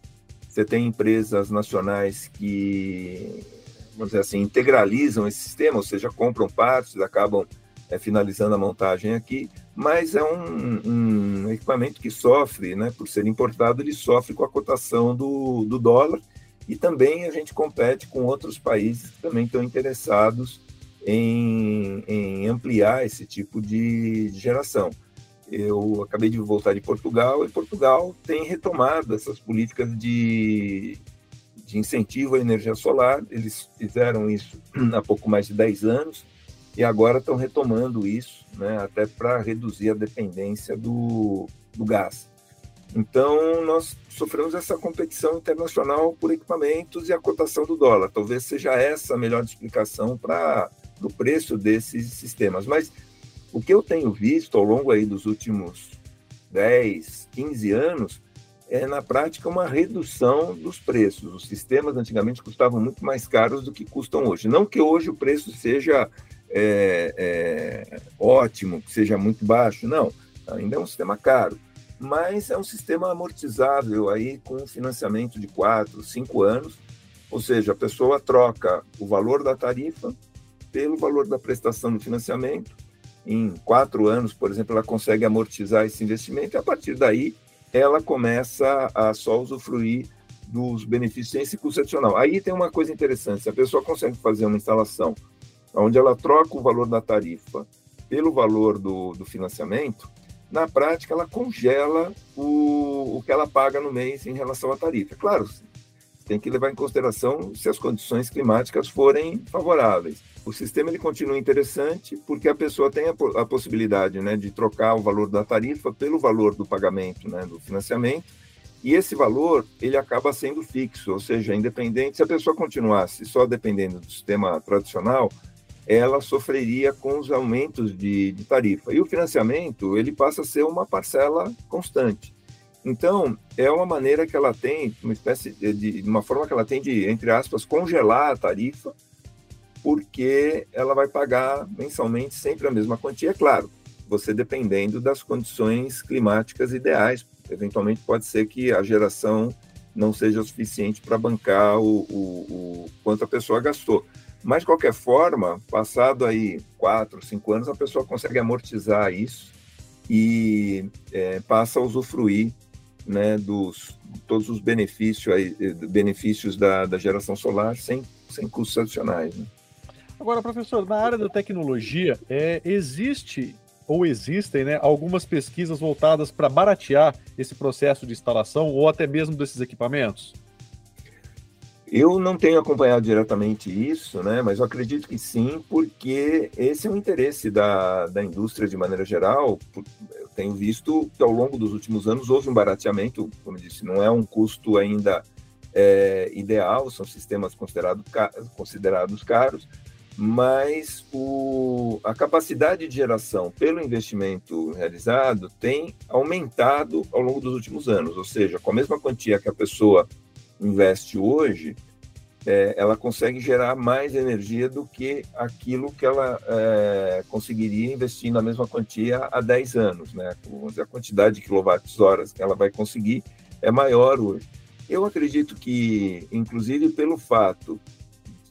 Você tem empresas nacionais que, vamos dizer assim, integralizam esse sistema, ou seja, compram partes, acabam é, finalizando a montagem aqui, mas é um, um, equipamento que sofre, né, por ser importado, ele sofre com a cotação do, do dólar e também a gente compete com outros países que também estão interessados em, em ampliar esse tipo de, geração. Eu acabei de voltar de Portugal e Portugal tem retomado essas políticas de, de incentivo à energia solar. Eles fizeram isso há pouco mais de 10 anos e agora estão retomando isso, né, até para reduzir a dependência do, do gás. Então, nós sofremos essa competição internacional por equipamentos e a cotação do dólar. Talvez seja essa a melhor explicação para o preço desses sistemas. Mas o que eu tenho visto ao longo aí dos últimos 10, 15 anos é, na prática, uma redução dos preços. Os sistemas antigamente custavam muito mais caros do que custam hoje. Não que hoje o preço seja é, é, ótimo, que seja muito baixo, não, ainda é um sistema caro, mas é um sistema amortizável aí com financiamento de quatro, cinco anos, ou seja, a pessoa troca o valor da tarifa pelo valor da prestação do financiamento. Em quatro anos, por exemplo, ela consegue amortizar esse investimento e a partir daí ela começa a só usufruir dos benefícios sem esse custo adicional. Aí tem uma coisa interessante: se a pessoa consegue fazer uma instalação onde ela troca o valor da tarifa pelo valor do, do financiamento, na prática ela congela o, o que ela paga no mês em relação à tarifa. Claro, tem que levar em consideração se as condições climáticas forem favoráveis. O sistema ele continua interessante porque a pessoa tem a, a possibilidade né, de trocar o valor da tarifa pelo valor do pagamento, né, do financiamento, e esse valor ele acaba sendo fixo, ou seja, independente se a pessoa continuasse só dependendo do sistema tradicional, ela sofreria com os aumentos de, de, tarifa. E o financiamento, ele passa a ser uma parcela constante. Então, é uma maneira que ela tem, uma espécie de, de uma forma que ela tem de, entre aspas, congelar a tarifa, porque ela vai pagar mensalmente sempre a mesma quantia, é claro, você dependendo das condições climáticas ideais. Eventualmente pode ser que a geração não seja suficiente para bancar o, o, o quanto a pessoa gastou. Mas, de qualquer forma, passado aí quatro, cinco anos, a pessoa consegue amortizar isso e é, passa a usufruir né, dos todos os benefícios, aí, benefícios da, da geração solar sem, sem custos adicionais. Né? Agora, professor, na área da tecnologia, é, existe ou existem né, algumas pesquisas voltadas para baratear esse processo de instalação ou até mesmo desses equipamentos? Eu não tenho acompanhado diretamente isso, né, mas eu acredito que sim, porque esse é o interesse da, da indústria de maneira geral. Eu tenho visto que ao longo dos últimos anos houve um barateamento, como disse, não é um custo ainda é, ideal, são sistemas considerados, considerados caros, mas o, a capacidade de geração pelo investimento realizado tem aumentado ao longo dos últimos anos, ou seja, com a mesma quantia que a pessoa investe hoje, é, ela consegue gerar mais energia do que aquilo que ela é, conseguiria investindo a mesma quantia há 10 anos. Né? A quantidade de quilowatts-horas que ela vai conseguir é maior hoje. Eu acredito que, inclusive pelo fato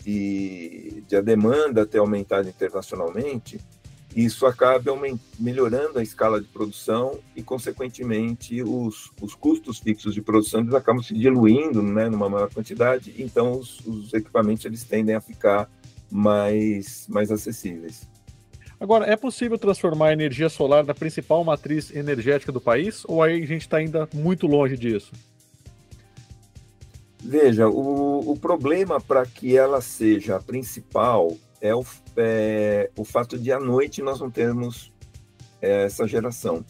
de, de a demanda ter aumentado internacionalmente, isso acaba melhorando a escala de produção e, consequentemente, os, os custos fixos de produção eles acabam se diluindo né, numa maior quantidade, então os, os equipamentos eles tendem a ficar mais, mais acessíveis. Agora, é possível transformar a energia solar na principal matriz energética do país ou aí a gente está ainda muito longe disso? Veja, o, o problema para que ela seja a principal é o, é o fato de à noite nós não termos é, essa geração.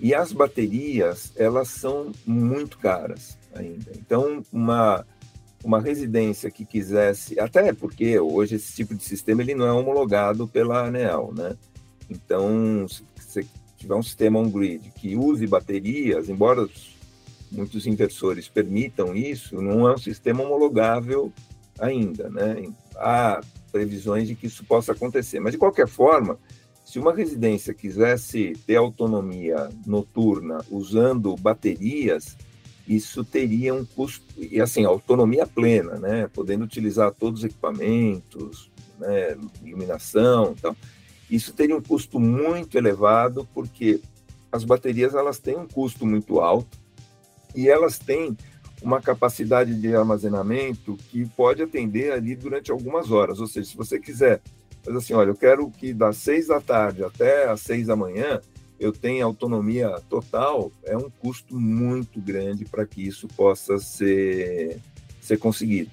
E as baterias, elas são muito caras ainda. Então, uma, uma residência que quisesse, até porque hoje esse tipo de sistema ele não é homologado pela ANEEL, né? Então, se você tiver um sistema on-grid que use baterias, embora muitos inversores permitam isso, não é um sistema homologável ainda, né? Há previsões de que isso possa acontecer, mas de qualquer forma, se uma residência quisesse ter autonomia noturna usando baterias, isso teria um custo e assim autonomia plena, né? Podendo utilizar todos os equipamentos, né? iluminação, então isso teria um custo muito elevado porque as baterias elas têm um custo muito alto e elas têm uma capacidade de armazenamento que pode atender ali durante algumas horas. Ou seja, se você quiser, mas assim, olha, eu quero que das seis da tarde até as seis da manhã eu tenha autonomia total, é um custo muito grande para que isso possa ser, ser conseguido.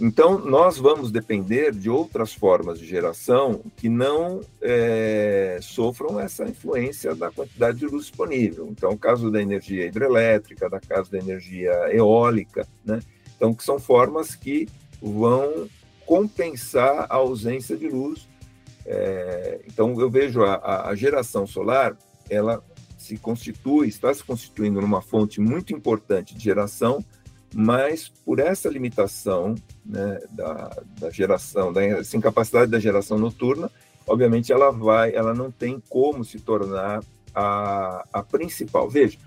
Então, nós vamos depender de outras formas de geração que não é, sofram essa influência da quantidade de luz disponível. Então, o caso da energia hidrelétrica, da caso da energia eólica, né? Então, que são formas que vão compensar a ausência de luz. É, então, eu vejo a, a geração solar, ela se constitui, está se constituindo numa fonte muito importante de geração, mas por essa limitação né, da, da, geração, da essa incapacidade da geração noturna, obviamente ela vai, ela não tem como se tornar a, a principal. Veja,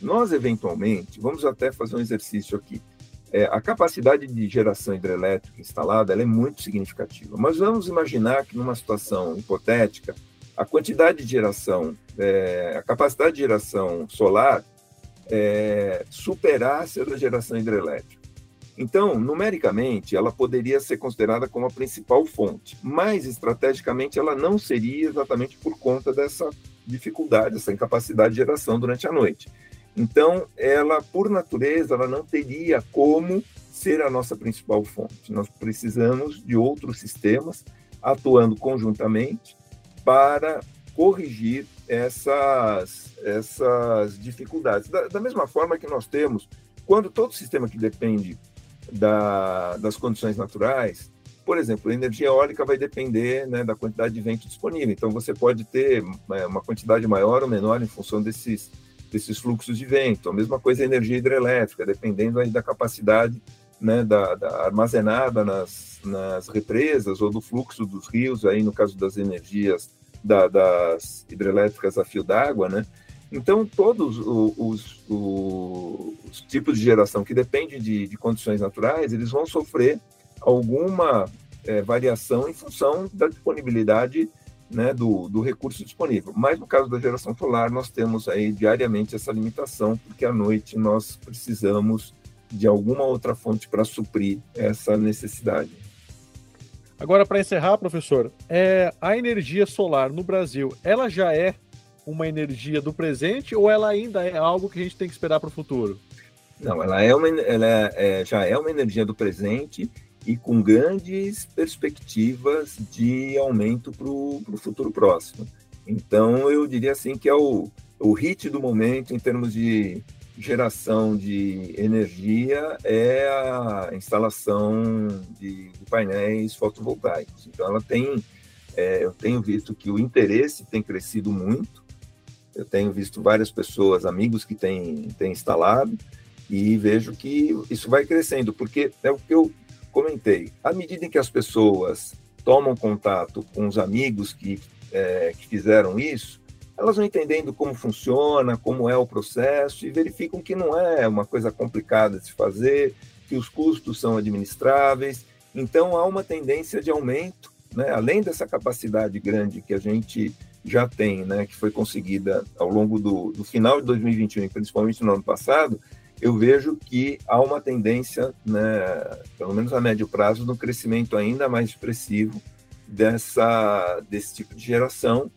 nós eventualmente, vamos até fazer um exercício aqui, é, a capacidade de geração hidrelétrica instalada é muito significativa, mas vamos imaginar que numa situação hipotética, a quantidade de geração, é, a capacidade de geração solar é, superasse a da geração hidrelétrica. Então, numericamente, ela poderia ser considerada como a principal fonte, mas estrategicamente ela não seria exatamente por conta dessa dificuldade, essa incapacidade de geração durante a noite. Então, ela, por natureza, ela não teria como ser a nossa principal fonte. Nós precisamos de outros sistemas atuando conjuntamente para corrigir essas, essas dificuldades. Da, da, mesma forma que nós temos, quando todo sistema que depende da, das condições naturais, por exemplo, a energia eólica vai depender né, da quantidade de vento disponível. Então, você pode ter é, uma quantidade maior ou menor em função desses, desses fluxos de vento. A mesma coisa a energia hidrelétrica, dependendo da capacidade né, da, da, armazenada nas, nas represas ou do fluxo dos rios, aí no caso das energias da, das hidrelétricas a fio d'água, né? Então, todos os, os, os, tipos de geração que dependem de, de, condições naturais, eles vão sofrer alguma é, variação em função da disponibilidade né, do, do, recurso disponível. Mas no caso da geração solar, nós temos aí diariamente essa limitação, porque à noite nós precisamos de alguma outra fonte para suprir essa necessidade. Agora, para encerrar, professor, é, a energia solar no Brasil, ela já é uma energia do presente ou ela ainda é algo que a gente tem que esperar para o futuro? Não, ela, é uma, ela é, já é uma energia do presente e com grandes perspectivas de aumento para o futuro próximo. Então, eu diria assim que é o, o hit do momento em termos de geração de energia é a instalação de, de painéis fotovoltaicos. Então, ela tem, é, eu tenho visto que o interesse tem crescido muito. Eu tenho visto várias pessoas, amigos que têm, têm instalado, e vejo que isso vai crescendo, porque é o que eu comentei. À medida em que as pessoas tomam contato com os amigos que, é, que fizeram isso, elas vão entendendo como funciona, como é o processo e verificam que não é uma coisa complicada de se fazer, que os custos são administráveis. Então há uma tendência de aumento né, além dessa capacidade grande que a gente já tem, né, que foi conseguida ao longo do, do final de 2021, principalmente no ano passado, eu vejo que há uma tendência, né, pelo menos a médio prazo, no crescimento ainda mais expressivo dessa, desse tipo de geração,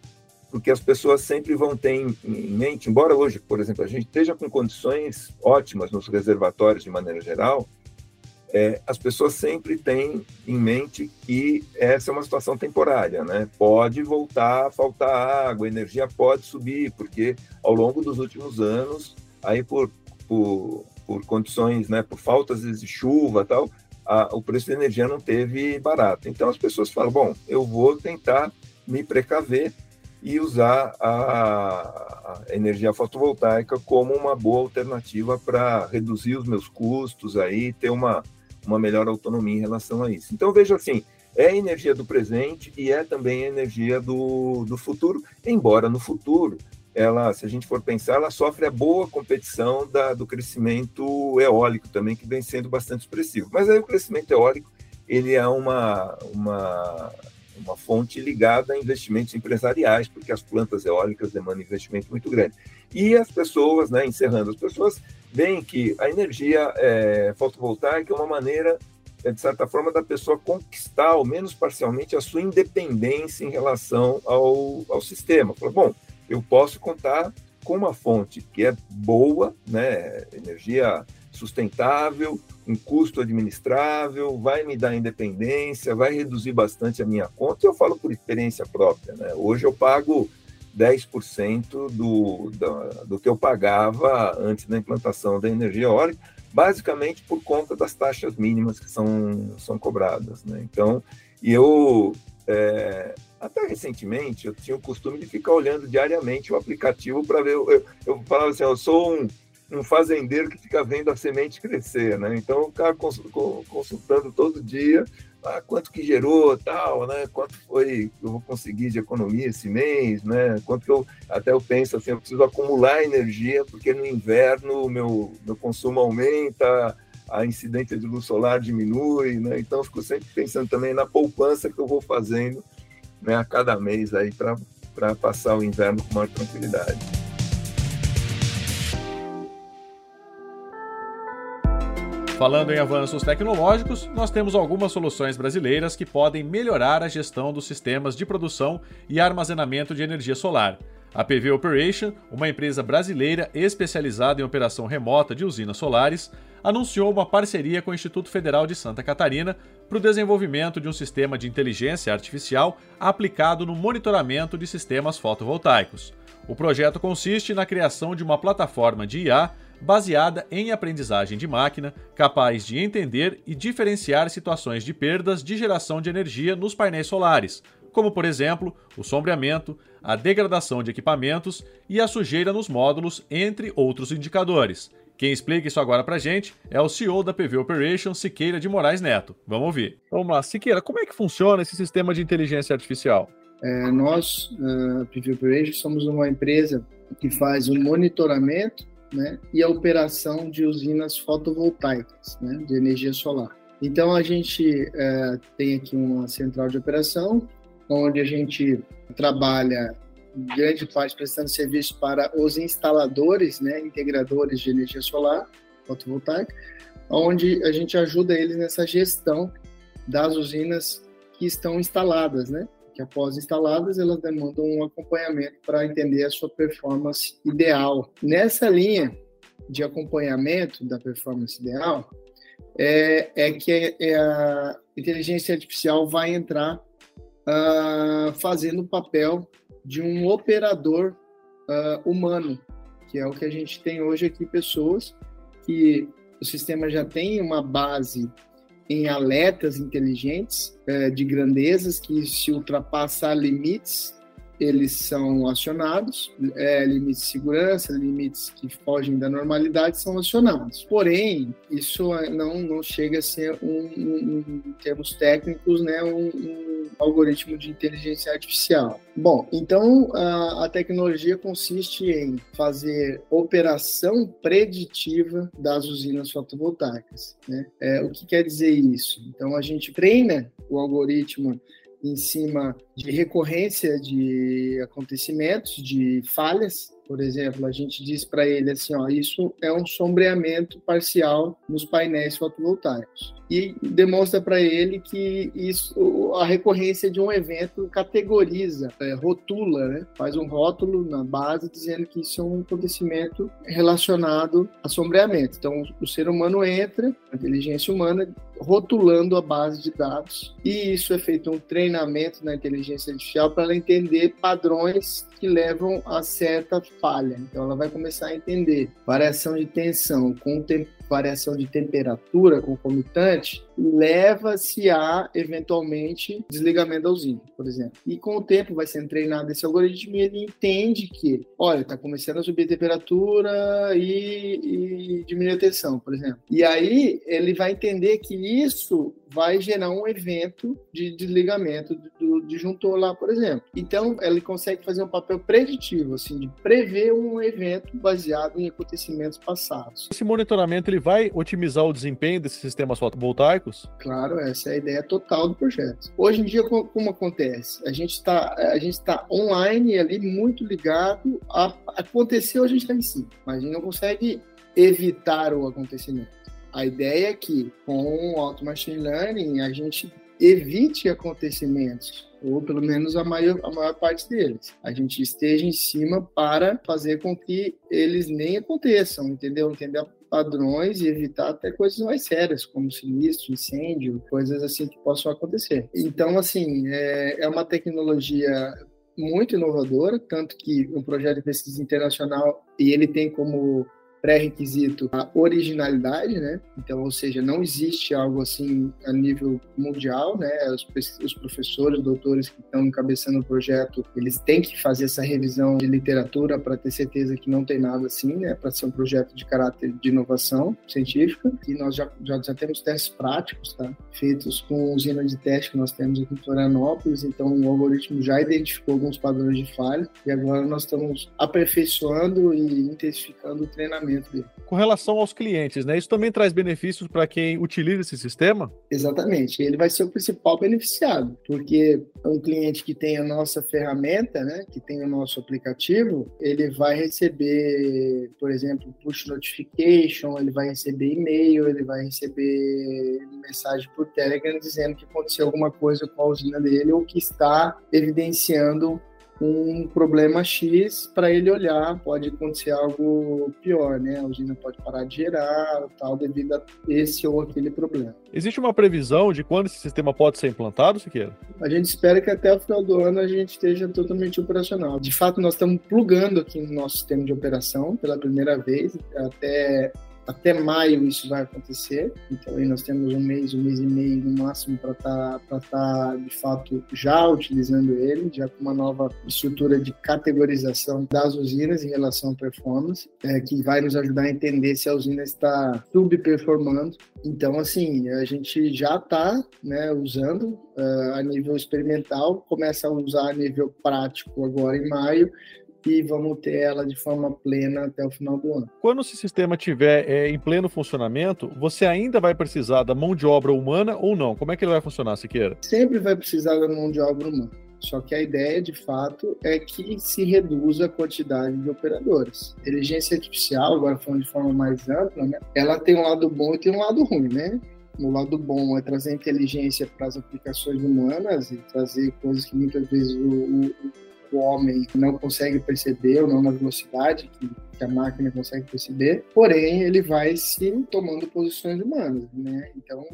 porque as pessoas sempre vão ter em, mente, embora hoje, por exemplo, a gente esteja com condições ótimas nos reservatórios de maneira geral, é, as pessoas sempre têm em mente que essa é uma situação temporária, né? Pode voltar a faltar água, a energia pode subir, porque ao longo dos últimos anos, aí por, por, por condições, né, por faltas de chuva tal, a, o preço da energia não teve barato. Então as pessoas falam, bom, eu vou tentar me precaver e usar a, energia fotovoltaica como uma boa alternativa para reduzir os meus custos aí, ter uma uma melhor autonomia em relação a isso. Então, veja assim, é a energia do presente e é também a energia do, do futuro, embora no futuro, ela, se a gente for pensar, ela sofre a boa competição da, do crescimento eólico também, que vem sendo bastante expressivo. Mas aí o crescimento eólico, ele é uma, uma, uma fonte ligada a investimentos empresariais, porque as plantas eólicas demandam investimento muito grande. E as pessoas, né, encerrando, as pessoas veem que a energia é, fotovoltaica é uma maneira, é, de certa forma, da pessoa conquistar, ao menos parcialmente, a sua independência em relação ao, ao sistema. Fala, bom, eu posso contar com uma fonte que é boa, né, energia sustentável, um custo administrável, vai me dar independência, vai reduzir bastante a minha conta. Eu falo por experiência própria. Né? Hoje eu pago 10% do, do, do que eu pagava antes da implantação da energia eólica, basicamente por conta das taxas mínimas que são, são cobradas. Né? Então, e eu, é, até recentemente, eu tinha o costume de ficar olhando diariamente o aplicativo para ver. Eu, eu falava assim: eu sou um, um fazendeiro que fica vendo a semente crescer, né? Então, o cara consultando todo dia ah, quanto que gerou, tal, né? Quanto foi que eu vou conseguir de economia esse mês, né? Quanto que eu até eu penso assim, eu preciso acumular energia porque no inverno o meu meu consumo aumenta, a incidência de luz solar diminui, né? Então eu fico sempre pensando também na poupança que eu vou fazendo, né, a cada mês aí para para passar o inverno com maior tranquilidade. Falando em avanços tecnológicos, nós temos algumas soluções brasileiras que podem melhorar a gestão dos sistemas de produção e armazenamento de energia solar. A PV Operation, uma empresa brasileira especializada em operação remota de usinas solares, anunciou uma parceria com o Instituto Federal de Santa Catarina para o desenvolvimento de um sistema de inteligência artificial aplicado no monitoramento de sistemas fotovoltaicos. O projeto consiste na criação de uma plataforma de IA baseada em aprendizagem de máquina, capaz de entender e diferenciar situações de perdas de geração de energia nos painéis solares, como por exemplo o sombreamento, a degradação de equipamentos e a sujeira nos módulos, entre outros indicadores. Quem explica isso agora pra gente é o CEO da PV Operation, Siqueira de Moraes Neto. Vamos ouvir. Vamos lá, Siqueira, como é que funciona esse sistema de inteligência artificial? É, nós, uh, PV Operation, somos uma empresa que faz o um monitoramento né, e a operação de usinas fotovoltaicas, né, de energia solar. Então, a gente é, tem aqui uma central de operação, onde a gente trabalha grande parte prestando serviço para os instaladores, né, integradores de energia solar fotovoltaica, onde a gente ajuda eles nessa gestão das usinas que estão instaladas, né? Que após instaladas elas demandam um acompanhamento para entender a sua performance ideal. Nessa linha de acompanhamento da performance ideal, é, é que é, a inteligência artificial vai entrar uh, fazendo o papel de um operador uh, humano, que é o que a gente tem hoje aqui, pessoas que o sistema já tem uma base em alertas inteligentes é, de grandezas que se ultrapassar limites eles são acionados, é, limites de segurança, limites que fogem da normalidade são acionados. Porém, isso não, não chega a ser, um, um em termos técnicos, né, um, um, algoritmo de inteligência artificial. Bom, então a, a tecnologia consiste em fazer operação preditiva das usinas fotovoltaicas. Né? É, o que quer dizer isso? Então, a gente treina o algoritmo em cima de recorrência de acontecimentos, de falhas, por exemplo, a gente diz para ele assim, ó, isso é um sombreamento parcial nos painéis fotovoltaicos. E demonstra para ele que isso, a recorrência de um evento categoriza, é, rotula, né? faz um rótulo na base dizendo que isso é um acontecimento relacionado a sombreamento. Então, o ser humano entra, a inteligência humana, rotulando a base de dados, e isso é feito um treinamento na inteligência artificial para ela entender padrões que levam a certa falha. Então, ela vai começar a entender variação de tensão com variação de temperatura concomitante, leva-se a, eventualmente, desligamento da usina, por exemplo. E com o tempo vai sendo treinado esse algoritmo e ele entende que, olha, está começando a subir a temperatura e, e diminuir a tensão, por exemplo. E aí ele vai entender que isso vai gerar um evento de desligamento do disjuntor lá, por exemplo. Então, ele consegue fazer um papel preditivo, assim, de prever um evento baseado em acontecimentos passados. Esse monitoramento ele vai otimizar o desempenho desses sistemas fotovoltaicos? Claro, essa é a ideia total do projeto. Hoje em dia, como acontece? A gente está está online ali muito ligado a aconteceu, a gente está em si, mas a gente não consegue evitar o acontecimento. A ideia é que com o Auto Machine Learning a gente evite acontecimentos, ou pelo menos a maior, a maior parte deles. A gente esteja em cima para fazer com que eles nem aconteçam, entendeu? Padrões e evitar até coisas mais sérias, como sinistro, incêndio, coisas assim que possam acontecer. Então, assim, é, é uma tecnologia muito inovadora, tanto que um projeto de pesquisa internacional e ele tem como pré-requisito a originalidade, né? Então, ou seja, não existe algo assim a nível mundial, né? Os, os professores, doutores que estão encabeçando o projeto, eles têm que fazer essa revisão de literatura para ter certeza que não tem nada assim, né? Para ser um projeto de caráter de inovação científica. E nós já, já, já temos testes práticos, tá? Feitos com usina de teste que nós temos aqui em Florianópolis. Então, o algoritmo já identificou alguns padrões de falha e agora nós estamos aperfeiçoando e intensificando o treinamento dele. Com relação aos clientes, né? Isso também traz benefícios para quem utiliza esse sistema? Exatamente. Ele vai ser o principal beneficiado, porque um cliente que tem a nossa ferramenta, né, que tem o nosso aplicativo, ele vai receber, por exemplo, push notification, ele vai receber e-mail, ele vai receber mensagem por Telegram dizendo que aconteceu alguma coisa com a usina dele ou que está evidenciando um problema X para ele olhar, pode acontecer algo pior, né? A usina pode parar de gerar, tal, devido a esse ou aquele problema. Existe uma previsão de quando esse sistema pode ser implantado, Siqueira? A gente espera que até o final do ano a gente esteja totalmente operacional. De fato, nós estamos plugando aqui no nosso sistema de operação pela primeira vez, até até maio isso vai acontecer. Então aí nós temos um mês, um mês e meio no máximo para estar tá, tá, de fato já utilizando ele, já com uma nova estrutura de categorização das usinas em relação à performance, é, que vai nos ajudar a entender se a usina está subperformando. Então assim a gente já está né, usando uh, a nível experimental, começa a usar a nível prático agora em maio e vamos ter ela de forma plena até o final do ano. Quando esse sistema estiver é, em pleno funcionamento, você ainda vai precisar da mão de obra humana ou não? Como é que ele vai funcionar, Siqueira? Sempre vai precisar da mão de obra humana. Só que a ideia, de fato, é que se reduza a quantidade de operadores. A inteligência artificial, agora falando de forma mais ampla, né, ela tem um lado bom e tem um lado ruim, né? O lado bom é trazer inteligência para as aplicações humanas e trazer coisas que muitas vezes o, o o homem não consegue perceber, ou não na velocidade que, que a máquina consegue perceber, porém ele vai se tomando posições humanas, né? Então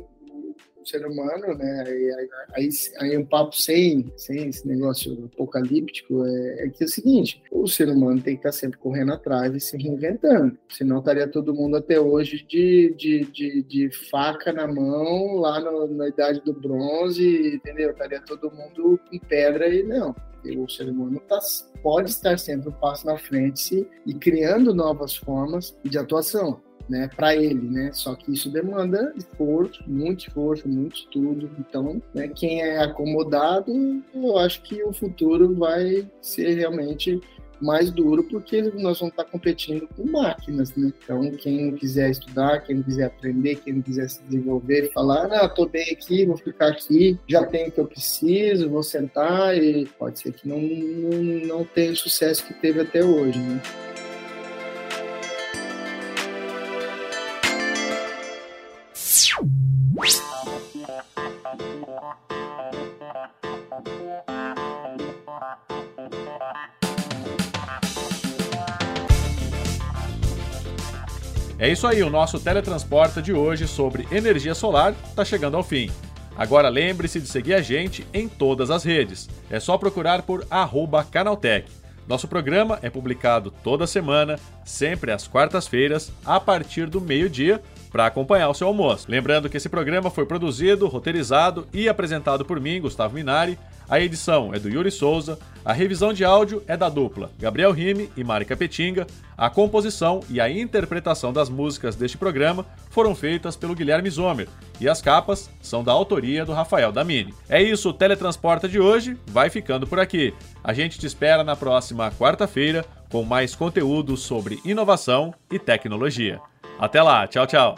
ser humano, né? Aí, aí, aí um papo sem, sem esse negócio apocalíptico é, é que é o seguinte: o ser humano tem que estar sempre correndo atrás e se reinventando. Senão estaria todo mundo até hoje de, de, de, de faca na mão, lá no, na idade do bronze, entendeu? Estaria todo mundo com pedra e não o ser humano tá, pode estar sempre um passo na frente e criando novas formas de atuação né, para ele, né? Só que isso demanda esforço, muito esforço, muito estudo. Então, né, quem é acomodado, eu acho que o futuro vai ser realmente mais duro, porque nós vamos estar competindo com máquinas, né? Então, quem não quiser estudar, quem não quiser aprender, quem não quiser se desenvolver, falar, ah, tô bem aqui, vou ficar aqui, já tenho o que eu preciso, vou sentar, e pode ser que não, não, não tenha o sucesso que teve até hoje, né? É isso aí, o nosso teletransporta de hoje sobre energia solar está chegando ao fim. Agora lembre-se de seguir a gente em todas as redes. É só procurar por Canaltech. Nosso programa é publicado toda semana, sempre às quartas-feiras, a partir do meio-dia, para acompanhar o seu almoço. Lembrando que esse programa foi produzido, roteirizado e apresentado por mim, Gustavo Minari. A edição é do Yuri Souza, a revisão de áudio é da dupla Gabriel Rime e Mari Capetinga, a composição e a interpretação das músicas deste programa foram feitas pelo Guilherme Zomer e as capas são da autoria do Rafael Damini. É isso, o Teletransporta de hoje vai ficando por aqui. A gente te espera na próxima quarta-feira com mais conteúdo sobre inovação e tecnologia. Até lá, tchau, tchau.